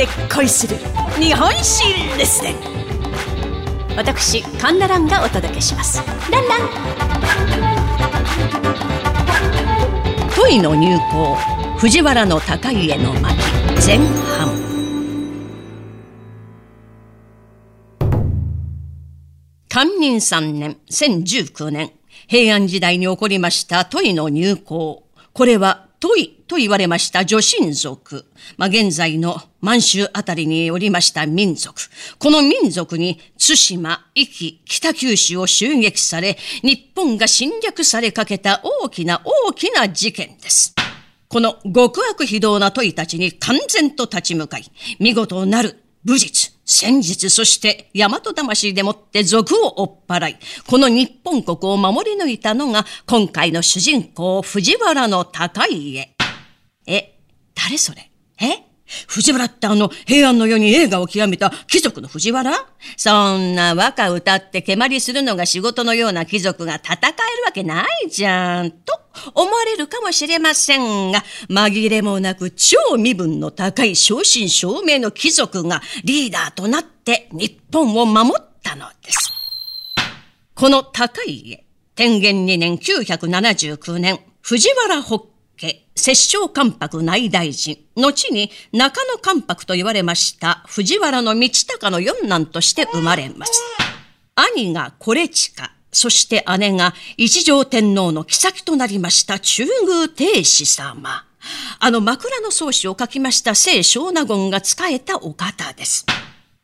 で恋する日本史レッスン私カンナランがお届けします。ランラン。トイの入港藤原の高家の巻前半。寛仁3年1019年平安時代に起こりましたトイの入港これはトイと言われました女神族。まあ、現在の満州あたりにおりました民族。この民族に対馬、壱岐、北九州を襲撃され、日本が侵略されかけた大きな大きな事件です。この極悪非道な問いたちに完全と立ち向かい、見事なる武術、先日、そして大和魂でもって賊を追っ払い、この日本国を守り抜いたのが今回の主人公藤原の高家。え、誰それ？え？藤原ってあの平安の世に映画を極めた貴族の藤原？そんな和歌歌って蹴鞠するのが仕事のような貴族が戦えるわけないじゃん、と思われるかもしれませんが、紛れもなく超身分の高い正真正銘の貴族がリーダーとなって日本を守ったのです。この高い家、天元2年979年、藤原北家、摂政関白内大臣、後に中野関白と言われました藤原道隆の四男として生まれます。兄がコレチカ、そして姉が一条天皇の妃となりました中宮帝子様。あの枕草子を書きました聖小納言が仕えたお方です。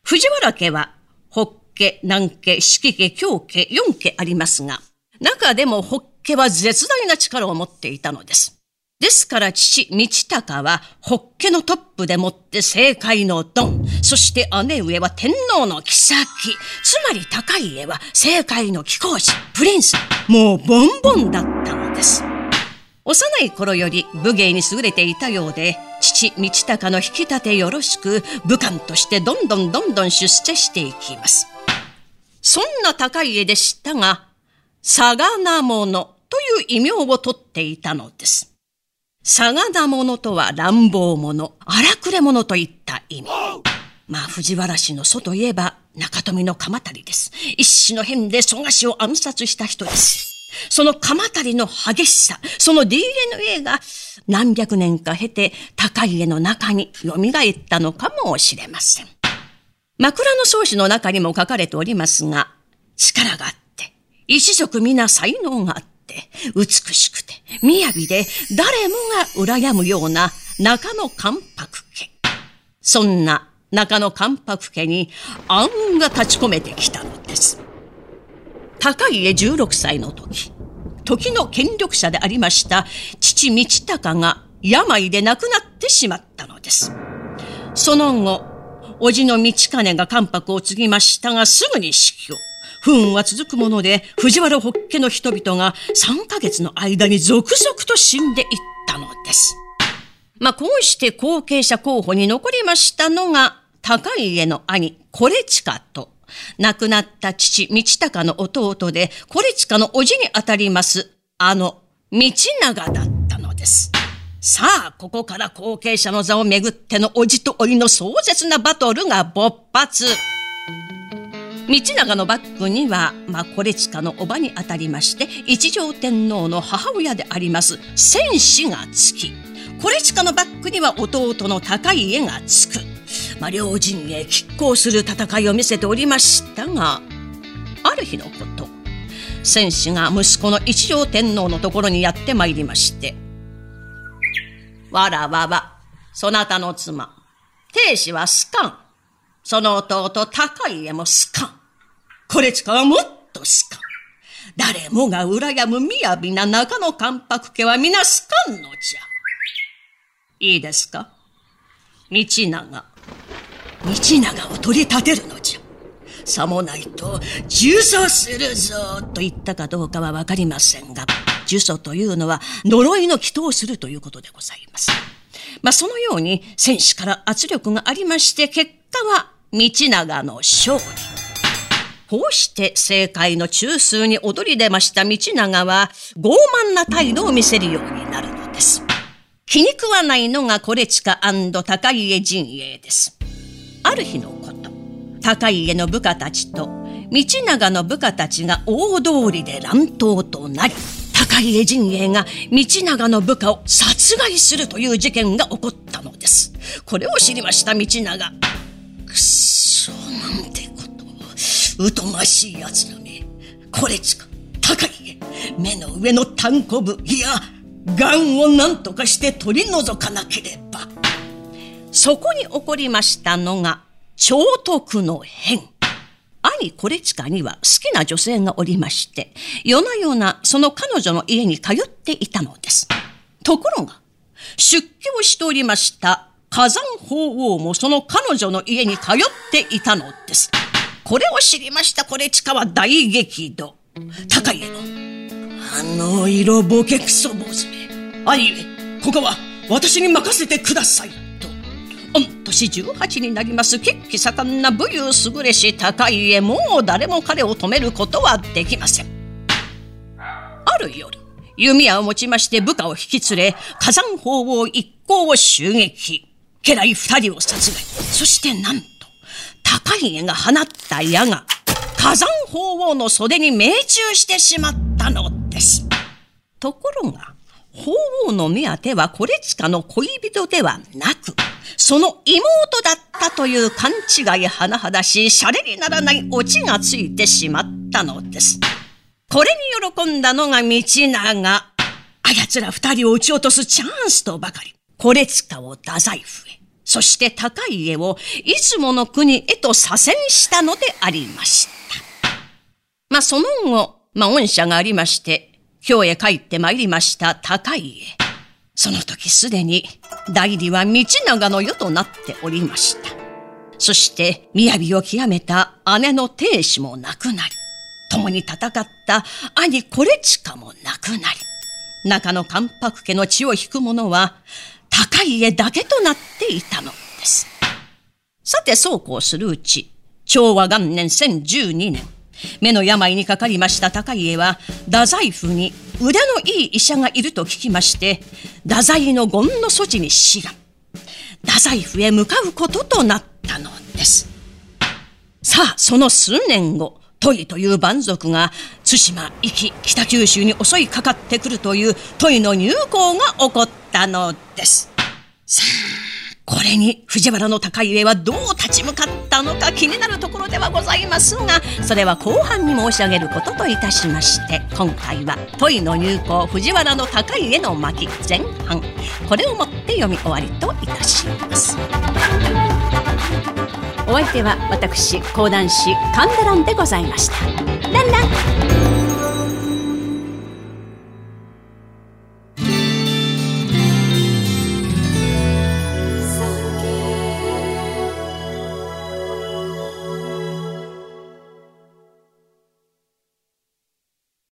藤原家は、北家、南家、四季家、京家、四家ありますが、中でも北家は絶大な力を持っていたのです。ですから父、道隆は、ホッケのトップでもって政界のドン。そして姉上は天皇の妃。つまり高家は政界の貴公子、プリンス。もうボンボンだったのです。幼い頃より武芸に優れていたようで、父、道隆の引き立てよろしく、武官としてどんどんどんどん出世していきます。そんな高家でしたが、佐賀なものという異名を取っていたのです。さがな者とは乱暴者、荒くれ者といった意味。まあ、藤原氏の祖といえば、中富の鎌足です。一種の変で蘇我氏を暗殺した人です。その鎌足の激しさ、その DNA が何百年か経て高家の中に蘇ったのかもしれません。枕草子の中にも書かれておりますが、力があって、一族皆才能があってて、美しくて、雅で、誰もが羨むような中野関白家。そんな中野関白家に暗雲が立ち込めてきたのです。高家16歳の時、時の権力者でありました父道隆が病で亡くなってしまったのです。その後、叔父の道金が関白を継ぎましたがすぐに死去。不運は続くもので、藤原北家の人々が3ヶ月の間に続々と死んでいったのです。まあ、こうして後継者候補に残りましたのが、高家の兄、コレチカと、亡くなった父、道隆の弟で、コレチカの叔父にあたります、あの、道長だったのです。さあ、ここから後継者の座をめぐっての叔父と甥の壮絶なバトルが勃発。道長のバックには、まあ、コレチカのおばにあたりまして、一条天皇の母親であります、戦士がつき、コレチカのバックには弟の高家がつく。まあ、両陣営拮抗する戦いを見せておりましたが、ある日のこと、戦士が息子の一条天皇のところにやってまいりまして、わらわは、そなたの妻、亭主はスカン。その弟、高家もスカン。これかはもっとスカン。誰もが羨む雅な中野関白家は皆スカンのじゃ。いいですか？道長。道長を取り立てるのじゃ。さもないと、呪詛するぞと言ったかどうかはわかりませんが、呪詛というのは呪いの祈祷するということでございます。まあ、そのように戦士から圧力がありまして、結果は道長の勝利。こうして政界の中枢に躍り出ました道長は傲慢な態度を見せるようになるのです。気に食わないのがコレチカ高家陣営です。ある日のこと高家の部下たちと道長の部下たちが大通りで乱闘となり高家陣営が道長の部下を殺害するという事件が起こったのですこれを知りました道長くっそ疎ましい奴らめ。これつか高家。目の上の単行部いや癌を何とかして取り除かなければ。そこに起こりましたのが超徳の変。兄コレチカには好きな女性がおりまして、夜な夜なその彼女の家に通っていたのです。ところが、出家をしておりました火山法王もその彼女の家に通っていたのです。これを知りました。コレチカは大激怒。高家の、あの色ボケクソ坊主め。兄上、ここは私に任せてください。と。御年18になります。血気盛んな武勇優れし高家もう誰も彼を止めることはできません。ある夜弓矢を持ちまして部下を引き連れ火山砲を一行を襲撃。家来二人を殺害。そしてなんと高い家が放った矢が火山砲王の袖に命中してしまったのですところが法王の目当てはこれつかの恋人ではなくその妹だったという勘違い甚だしい、シャレにならないオチがついてしまったのです。これに喜んだのが道長。あやつら二人を撃ち落とすチャンスとばかり、これつかを太宰府へ、そして高い家をいつもの国へと左遷したのでありました。まあ、その後、まあ、恩赦がありまして、京へ帰って参りました高い家。その時すでに代理は道長の世となっておりました。そして雅を極めた姉の亭主も亡くなり、共に戦った兄コレチカも亡くなり、中の関白家の血を引く者は高い家だけとなっていたのです。さてそうこうするうち、昭和元年1012年、目の病にかかりました高家は、太宰府に腕のいい医者がいると聞きまして、太宰の権の措置に志願。太宰府へ向かうこととなったのです。さあ、その数年後、トイという蛮族が対馬、壱岐、北九州に襲いかかってくるというトイの入港が起こったのです。さあ、これに藤原の高家はどう立ち向かったのか気になるところではございますがそれは後半に申し上げることといたしまして今回は「問いの入港藤原の高家の巻」前半これをもって読み終わりといたしますお相手は私講談師神田蘭でございました。ランラン。